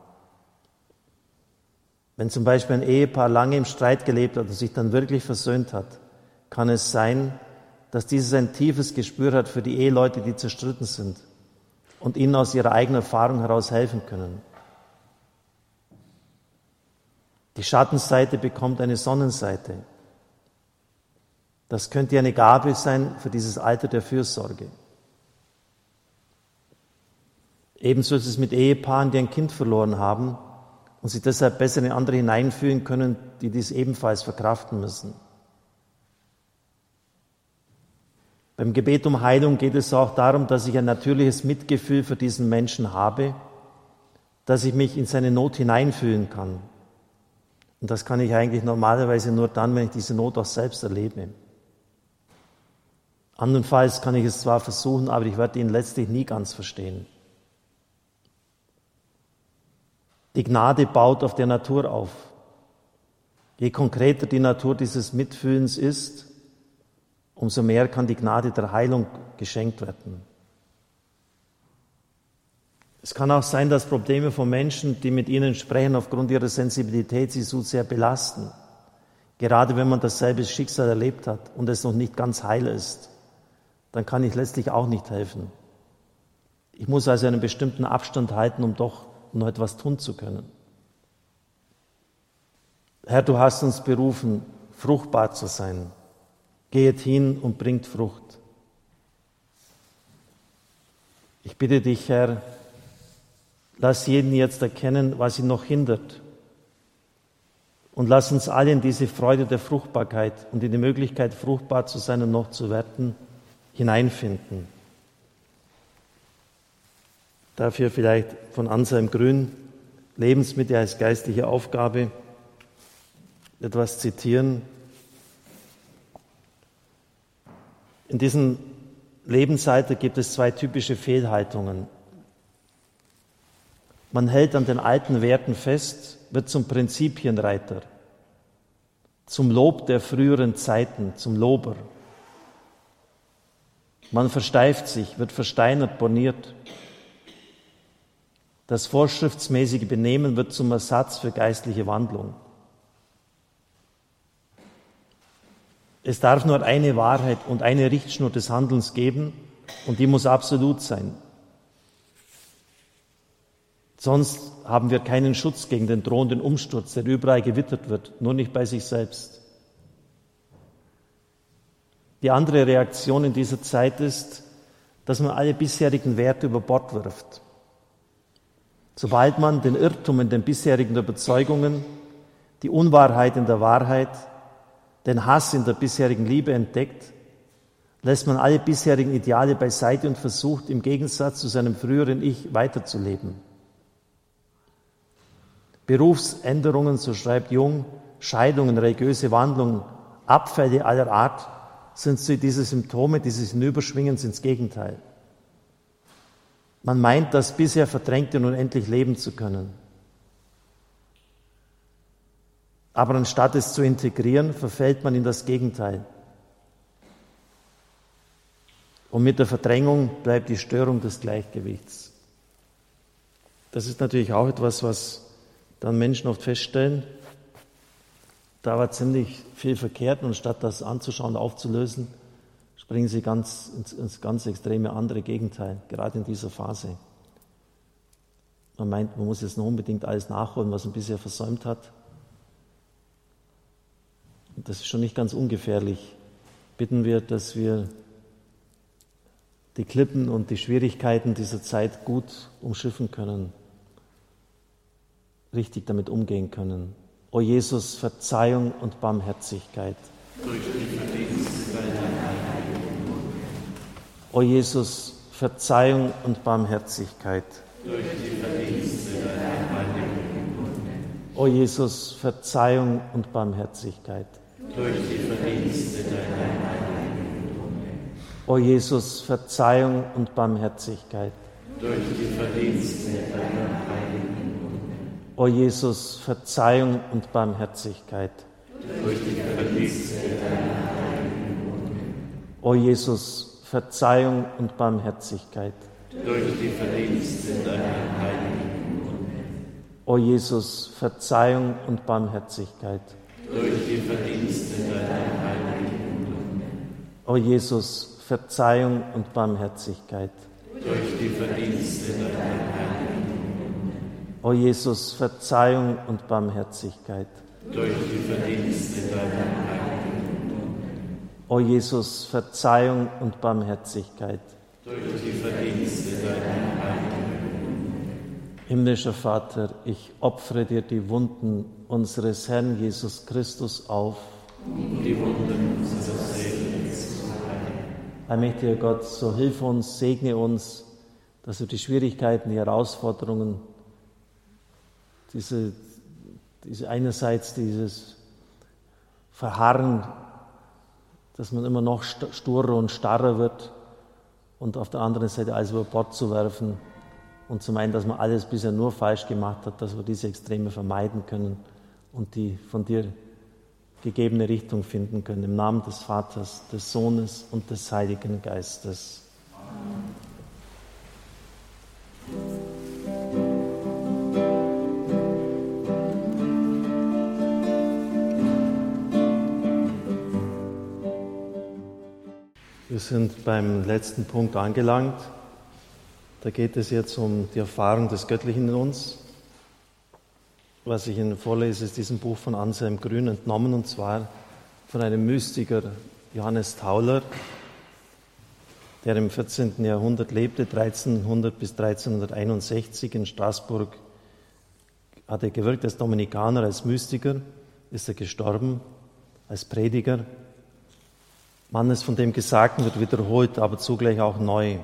Wenn zum Beispiel ein Ehepaar lange im Streit gelebt hat und sich dann wirklich versöhnt hat, kann es sein, dass dieses ein tiefes Gespür hat für die Eheleute, die zerstritten sind und ihnen aus ihrer eigenen Erfahrung heraus helfen können. Die Schattenseite bekommt eine Sonnenseite. Das könnte eine Gabe sein für dieses Alter der Fürsorge. Ebenso ist es mit Ehepaaren, die ein Kind verloren haben und sich deshalb besser in andere hineinfühlen können, die dies ebenfalls verkraften müssen. Beim Gebet um Heilung geht es auch darum, dass ich ein natürliches Mitgefühl für diesen Menschen habe, dass ich mich in seine Not hineinfühlen kann. Und das kann ich eigentlich normalerweise nur dann, wenn ich diese Not auch selbst erlebe. Andernfalls kann ich es zwar versuchen, aber ich werde ihn letztlich nie ganz verstehen. Die Gnade baut auf der Natur auf. Je konkreter die Natur dieses Mitfühlens ist, umso mehr kann die Gnade der Heilung geschenkt werden. Es kann auch sein, dass Probleme von Menschen, die mit ihnen sprechen, aufgrund ihrer Sensibilität sie so sehr belasten. Gerade wenn man dasselbe Schicksal erlebt hat und es noch nicht ganz heil ist, dann kann ich letztlich auch nicht helfen. Ich muss also einen bestimmten Abstand halten, um doch noch etwas tun zu können. Herr, du hast uns berufen, fruchtbar zu sein. Geht hin und bringt Frucht. Ich bitte dich, Herr, lass jeden jetzt erkennen, was ihn noch hindert. Und lass uns alle in diese Freude der Fruchtbarkeit und in die Möglichkeit, fruchtbar zu sein und noch zu werden, hineinfinden. Dafür vielleicht von Anselm Grün, Lebensmittel als geistliche Aufgabe, etwas zitieren. In diesem Lebensalter gibt es zwei typische Fehlhaltungen. Man hält an den alten Werten fest, wird zum Prinzipienreiter, zum Lob der früheren Zeiten, zum Lober. Man versteift sich, wird versteinert, boniert. Das vorschriftsmäßige Benehmen wird zum Ersatz für geistliche Wandlung. Es darf nur eine Wahrheit und eine Richtschnur des Handelns geben und die muss absolut sein. Sonst haben wir keinen Schutz gegen den drohenden Umsturz, der überall gewittert wird, nur nicht bei sich selbst. Die andere Reaktion in dieser Zeit ist, dass man alle bisherigen Werte über Bord wirft. Sobald man den Irrtum in den bisherigen Überzeugungen, die Unwahrheit in der Wahrheit, den Hass in der bisherigen Liebe entdeckt, lässt man alle bisherigen Ideale beiseite und versucht im Gegensatz zu seinem früheren Ich weiterzuleben. Berufsänderungen, so schreibt Jung, Scheidungen, religiöse Wandlungen, Abfälle aller Art sind so diese Symptome dieses Hinüberschwingens ins Gegenteil. Man meint, das bisher Verdrängte nun endlich leben zu können. Aber anstatt es zu integrieren, verfällt man in das Gegenteil. Und mit der Verdrängung bleibt die Störung des Gleichgewichts. Das ist natürlich auch etwas, was dann Menschen oft feststellen, da war ziemlich viel verkehrt und statt das anzuschauen, aufzulösen, springen sie ganz ins, ins ganz extreme andere Gegenteil, gerade in dieser Phase. Man meint, man muss jetzt noch unbedingt alles nachholen, was man bisher versäumt hat. Und das ist schon nicht ganz ungefährlich. Bitten wir, dass wir die Klippen und die Schwierigkeiten dieser Zeit gut umschiffen können, richtig damit umgehen können. O Jesus, Verzeihung und Barmherzigkeit. Durch die Verdienste deiner O Jesus, Verzeihung und Barmherzigkeit. Durch die Verdienste O Jesus, Verzeihung und Barmherzigkeit. Durch die Verdienste deiner O Jesus, Verzeihung und Barmherzigkeit. Durch die Verdienste deiner O Jesus, Verzeihung und Barmherzigkeit. Durch die Verdienste deiner O Jesus, Verzeihung und Barmherzigkeit. Durch die Verdienste deiner heiligen O Jesus, Verzeihung und Barmherzigkeit. Durch die Verdienste deiner heiligen O Jesus, Verzeihung und Barmherzigkeit. Durch die Verdienste deiner Heiligen. O Jesus, Verzeihung und Barmherzigkeit. Durch die Verdienste deiner Heiligen. O Jesus, Verzeihung und Barmherzigkeit. Durch die Verdienste deiner Heiligen. Himmlischer Vater, ich opfere dir die Wunden unseres Herrn Jesus Christus auf. Und die Wunden unserer Seele Allmächtiger Gott, so hilf uns, segne uns, dass wir die Schwierigkeiten, die Herausforderungen, diese, diese einerseits dieses Verharren, dass man immer noch sturer und starrer wird und auf der anderen Seite alles über Bord zu werfen und zu meinen, dass man alles bisher nur falsch gemacht hat, dass wir diese Extreme vermeiden können und die von dir gegebene Richtung finden können. Im Namen des Vaters, des Sohnes und des Heiligen Geistes. Wir sind beim letzten Punkt angelangt. Da geht es jetzt um die Erfahrung des Göttlichen in uns was ich Ihnen vorlese, ist diesem Buch von Anselm Grün entnommen, und zwar von einem Mystiker, Johannes Tauler, der im 14. Jahrhundert lebte, 1300 bis 1361 in Straßburg, hat er gewirkt als Dominikaner, als Mystiker, ist er gestorben, als Prediger. Mannes, von dem Gesagten wird wiederholt, aber zugleich auch neu.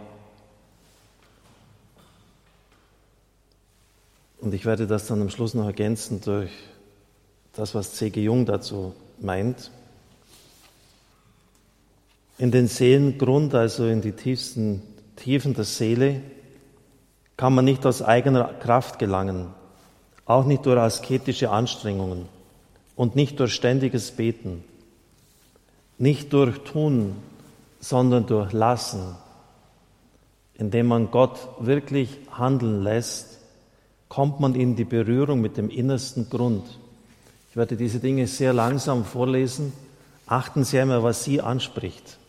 Und ich werde das dann am Schluss noch ergänzen durch das, was C.G. Jung dazu meint. In den Seelengrund, also in die tiefsten Tiefen der Seele, kann man nicht aus eigener Kraft gelangen, auch nicht durch asketische Anstrengungen und nicht durch ständiges Beten, nicht durch Tun, sondern durch Lassen, indem man Gott wirklich handeln lässt kommt man in die Berührung mit dem innersten Grund. Ich werde diese Dinge sehr langsam vorlesen. Achten Sie einmal, was sie anspricht.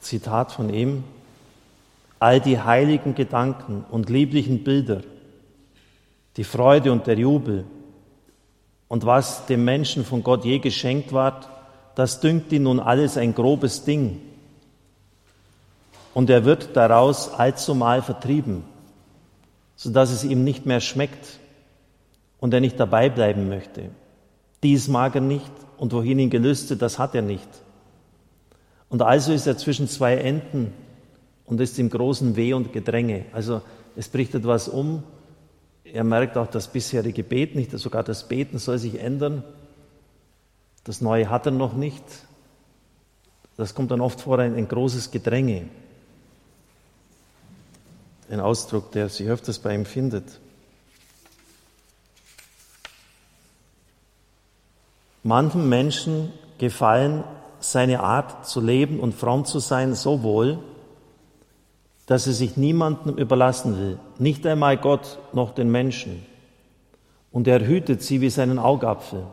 Zitat von ihm. All die heiligen Gedanken und lieblichen Bilder, die Freude und der Jubel und was dem Menschen von Gott je geschenkt ward, das dünkt ihn nun alles ein grobes Ding und er wird daraus allzumal vertrieben, sodass es ihm nicht mehr schmeckt und er nicht dabei bleiben möchte. Dies mag er nicht und wohin ihn gelüstet, das hat er nicht. Und also ist er zwischen zwei Enden und ist im großen Weh und Gedränge. Also es bricht etwas um. Er merkt auch das bisherige Beten nicht, sogar das Beten soll sich ändern. Das Neue hat er noch nicht. Das kommt dann oft vor, ein, ein großes Gedränge ein Ausdruck, der sich öfters bei ihm findet. Manchen Menschen gefallen seine Art zu leben und fromm zu sein so wohl, dass er sich niemandem überlassen will, nicht einmal Gott noch den Menschen. und er hütet sie wie seinen Augapfel,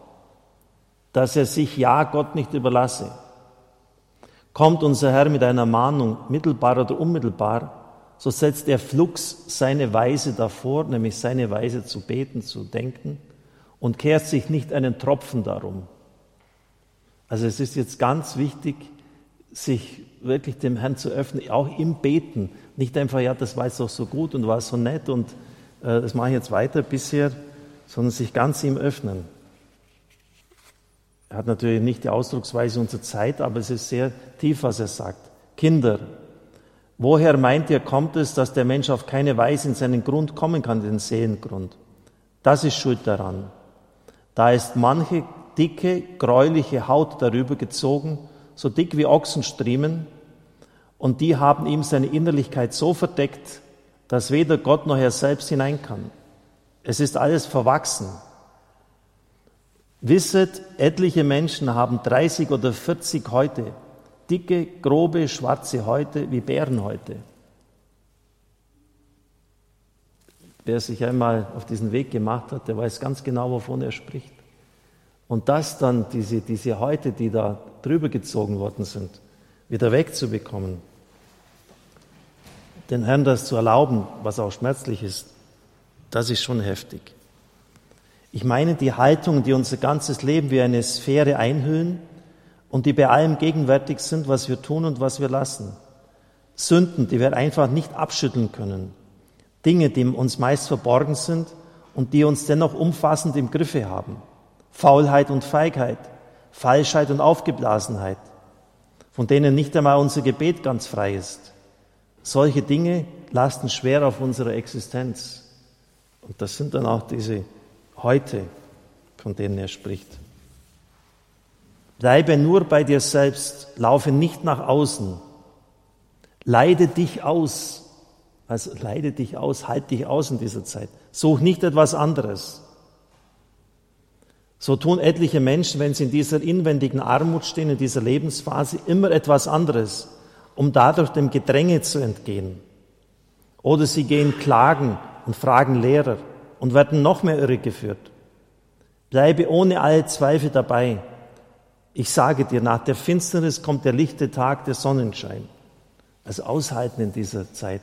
dass er sich ja Gott nicht überlasse. Kommt unser Herr mit einer Mahnung, mittelbar oder unmittelbar, so setzt er flugs seine Weise davor, nämlich seine Weise zu beten, zu denken, und kehrt sich nicht einen Tropfen darum. Also es ist jetzt ganz wichtig, sich wirklich dem Herrn zu öffnen, auch im Beten. Nicht einfach, ja, das war jetzt doch so gut und war so nett und äh, das mache ich jetzt weiter bisher, sondern sich ganz ihm öffnen. Er hat natürlich nicht die Ausdrucksweise unserer Zeit, aber es ist sehr tief, was er sagt. Kinder, woher meint ihr, kommt es, dass der Mensch auf keine Weise in seinen Grund kommen kann, den Seelengrund? Das ist schuld daran. Da ist manche dicke, gräuliche Haut darüber gezogen, so dick wie Ochsenstriemen, und die haben ihm seine Innerlichkeit so verdeckt, dass weder Gott noch er selbst hinein kann. Es ist alles verwachsen. Wisset, etliche Menschen haben 30 oder 40 Häute, dicke, grobe, schwarze Häute wie Bärenhäute. Wer sich einmal auf diesen Weg gemacht hat, der weiß ganz genau, wovon er spricht. Und das dann, diese, diese Häute, die da drüber gezogen worden sind, wieder wegzubekommen, den Herrn das zu erlauben, was auch schmerzlich ist, das ist schon heftig. Ich meine die Haltung, die unser ganzes Leben wie eine Sphäre einhüllen und die bei allem gegenwärtig sind, was wir tun und was wir lassen. Sünden, die wir einfach nicht abschütteln können. Dinge, die uns meist verborgen sind und die uns dennoch umfassend im Griffe haben. Faulheit und Feigheit, Falschheit und Aufgeblasenheit, von denen nicht einmal unser Gebet ganz frei ist. Solche Dinge lasten schwer auf unserer Existenz. Und das sind dann auch diese heute, von denen er spricht. Bleibe nur bei dir selbst, laufe nicht nach außen. Leide dich aus. Also leide dich aus, halt dich aus in dieser Zeit. Such nicht etwas anderes. So tun etliche Menschen, wenn sie in dieser inwendigen Armut stehen, in dieser Lebensphase, immer etwas anderes, um dadurch dem Gedränge zu entgehen. Oder sie gehen klagen und fragen Lehrer und werden noch mehr irregeführt. Bleibe ohne alle Zweifel dabei. Ich sage dir, nach der Finsternis kommt der lichte Tag, der Sonnenschein. Also aushalten in dieser Zeit.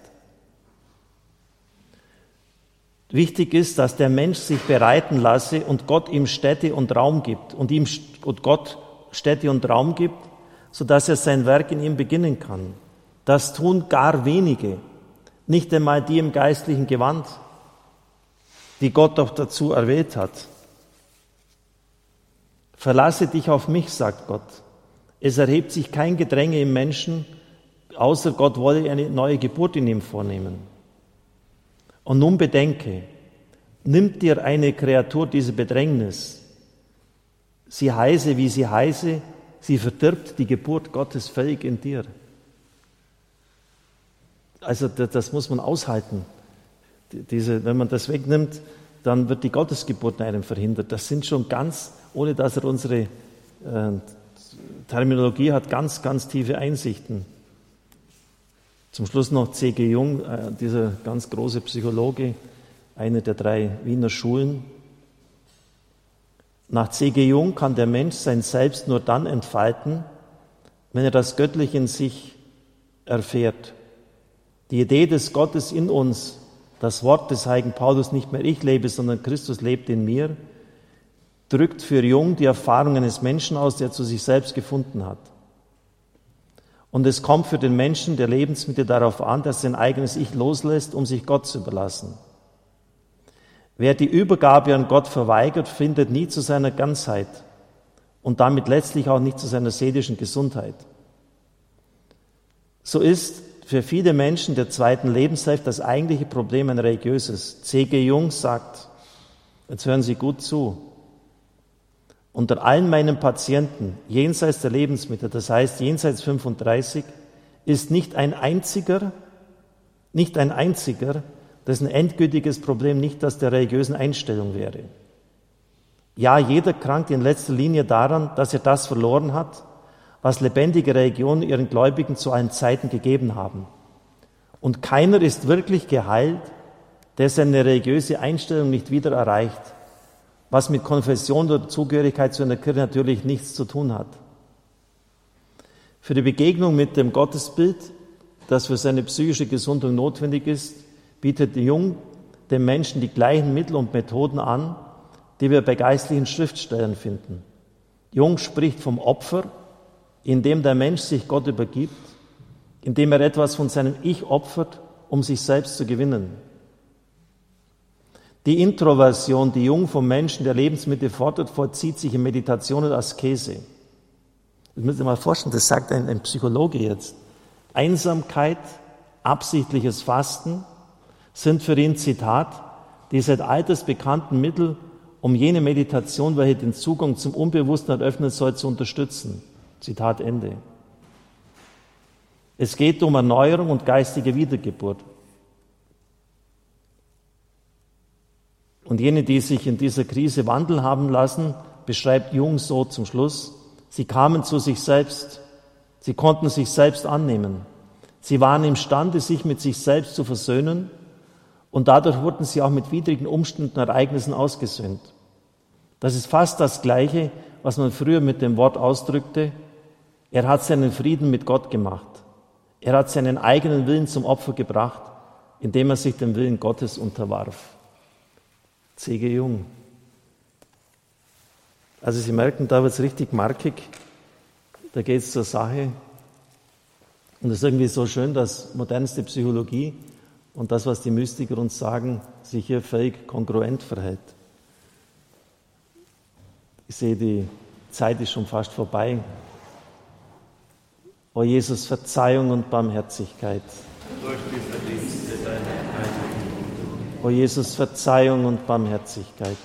Wichtig ist, dass der Mensch sich bereiten lasse und Gott ihm Städte und Raum gibt und ihm und Gott Städte und Raum gibt, so dass er sein Werk in ihm beginnen kann. Das tun gar wenige, nicht einmal die im geistlichen Gewand die Gott doch dazu erwählt hat. Verlasse dich auf mich, sagt Gott. Es erhebt sich kein Gedränge im Menschen, außer Gott wolle eine neue Geburt in ihm vornehmen. Und nun bedenke, nimmt dir eine Kreatur diese Bedrängnis, sie heiße, wie sie heiße, sie verdirbt die Geburt Gottes völlig in dir. Also das muss man aushalten diese, wenn man das wegnimmt, dann wird die Gottesgeburt in einem verhindert. Das sind schon ganz, ohne dass er unsere äh, Terminologie hat, ganz, ganz tiefe Einsichten. Zum Schluss noch C.G. Jung, äh, dieser ganz große Psychologe, eine der drei Wiener Schulen. Nach C.G. Jung kann der Mensch sein Selbst nur dann entfalten, wenn er das Göttliche in sich erfährt. Die Idee des Gottes in uns das Wort des heiligen Paulus, nicht mehr ich lebe, sondern Christus lebt in mir, drückt für Jung die Erfahrung eines Menschen aus, der zu sich selbst gefunden hat. Und es kommt für den Menschen der Lebensmittel darauf an, dass sein eigenes Ich loslässt, um sich Gott zu überlassen. Wer die Übergabe an Gott verweigert, findet nie zu seiner Ganzheit und damit letztlich auch nicht zu seiner seelischen Gesundheit. So ist für viele Menschen der zweiten Lebenshälfte das eigentliche Problem ein religiöses. C.G. Jung sagt, jetzt hören Sie gut zu, unter allen meinen Patienten jenseits der Lebensmittel, das heißt jenseits 35, ist nicht ein einziger, nicht ein einziger, dessen endgültiges Problem nicht das der religiösen Einstellung wäre. Ja, jeder krankt in letzter Linie daran, dass er das verloren hat, was lebendige Religionen ihren Gläubigen zu allen Zeiten gegeben haben. Und keiner ist wirklich geheilt, der seine religiöse Einstellung nicht wieder erreicht. Was mit Konfession oder Zugehörigkeit zu einer Kirche natürlich nichts zu tun hat. Für die Begegnung mit dem Gottesbild, das für seine psychische Gesundung notwendig ist, bietet Jung dem Menschen die gleichen Mittel und Methoden an, die wir bei geistlichen Schriftstellern finden. Jung spricht vom Opfer, indem der Mensch sich Gott übergibt, indem er etwas von seinem Ich opfert, um sich selbst zu gewinnen. Die Introversion, die Jung vom Menschen der Lebensmittel fordert, vollzieht sich in Meditation und Askese. Das müsst ihr mal vorstellen, das sagt ein, ein Psychologe jetzt. Einsamkeit, absichtliches Fasten sind für ihn, Zitat, die seit alters bekannten Mittel, um jene Meditation, welche den Zugang zum Unbewussten eröffnen soll, zu unterstützen. Zitat Ende. Es geht um Erneuerung und geistige Wiedergeburt. Und jene, die sich in dieser Krise wandeln haben lassen, beschreibt Jung so zum Schluss, sie kamen zu sich selbst, sie konnten sich selbst annehmen, sie waren imstande, sich mit sich selbst zu versöhnen und dadurch wurden sie auch mit widrigen Umständen und Ereignissen ausgesöhnt. Das ist fast das Gleiche, was man früher mit dem Wort ausdrückte, er hat seinen Frieden mit Gott gemacht. Er hat seinen eigenen Willen zum Opfer gebracht, indem er sich dem Willen Gottes unterwarf. C.G. Jung. Also Sie merken, da wird es richtig markig, da geht es zur Sache. Und es ist irgendwie so schön, dass modernste Psychologie und das, was die Mystiker uns sagen, sich hier völlig kongruent verhält. Ich sehe, die Zeit ist schon fast vorbei. O Jesus, Verzeihung und Barmherzigkeit. Durch die Heiligen. O Jesus, Verzeihung und Barmherzigkeit.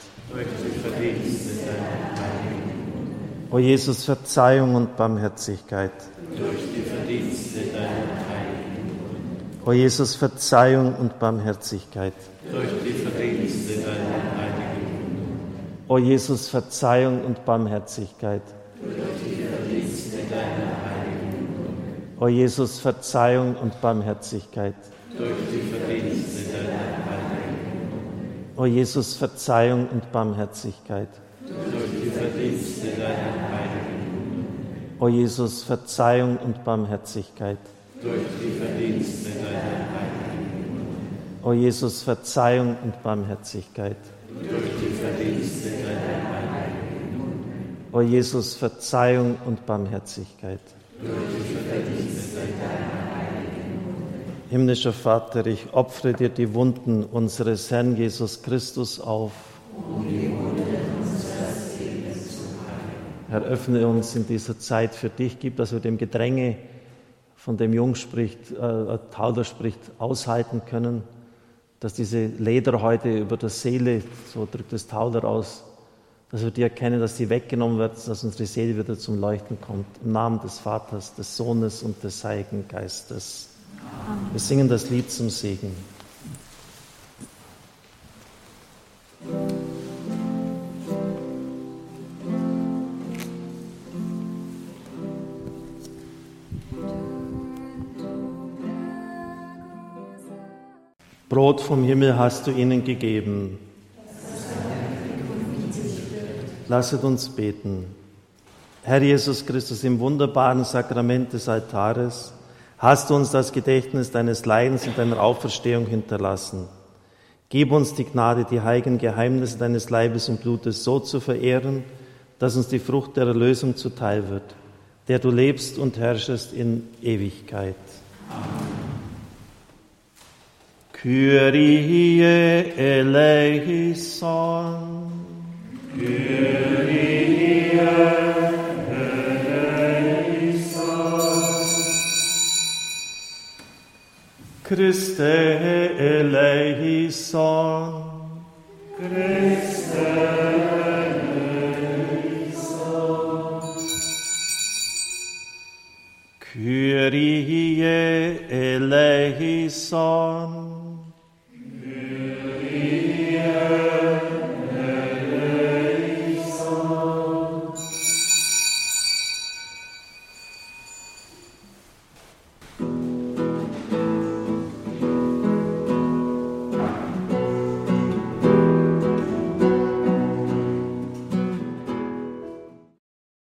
O Jesus, Verzeihung und Barmherzigkeit. O Jesus, Verzeihung und Barmherzigkeit. Durch die Verdienste deiner Heiligen. O Jesus, Verzeihung und Barmherzigkeit. Durch die Verdienste O Jesus, Verzeihung und Barmherzigkeit. O Jesus, Verzeihung und Barmherzigkeit. O Jesus, Verzeihung und Barmherzigkeit. O Jesus, Verzeihung und Barmherzigkeit. Durch die. O Jesus, Verzeihung und Barmherzigkeit. Himmlischer Vater, ich opfere dir die Wunden unseres Herrn Jesus Christus auf. Herr, öffne uns in dieser Zeit für dich, gib, dass wir dem Gedränge, von dem Jung spricht, äh, Tauler spricht, aushalten können, dass diese Lederhäute über der Seele, so drückt es Tauler aus, dass wir die erkennen, dass sie weggenommen wird, dass unsere Seele wieder zum Leuchten kommt. Im Namen des Vaters, des Sohnes und des Heiligen Geistes. Wir singen das Lied zum Segen. Brot vom Himmel hast du ihnen gegeben. Lasset uns beten. Herr Jesus Christus, im wunderbaren Sakrament des Altares hast du uns das Gedächtnis deines Leidens und deiner Auferstehung hinterlassen. Gib uns die Gnade, die heiligen Geheimnisse deines Leibes und Blutes so zu verehren, dass uns die Frucht der Erlösung zuteil wird, der du lebst und herrschest in Ewigkeit. Amen. Kyrie eleison. Christe eleison. Christe eleison. Kyrie eleison.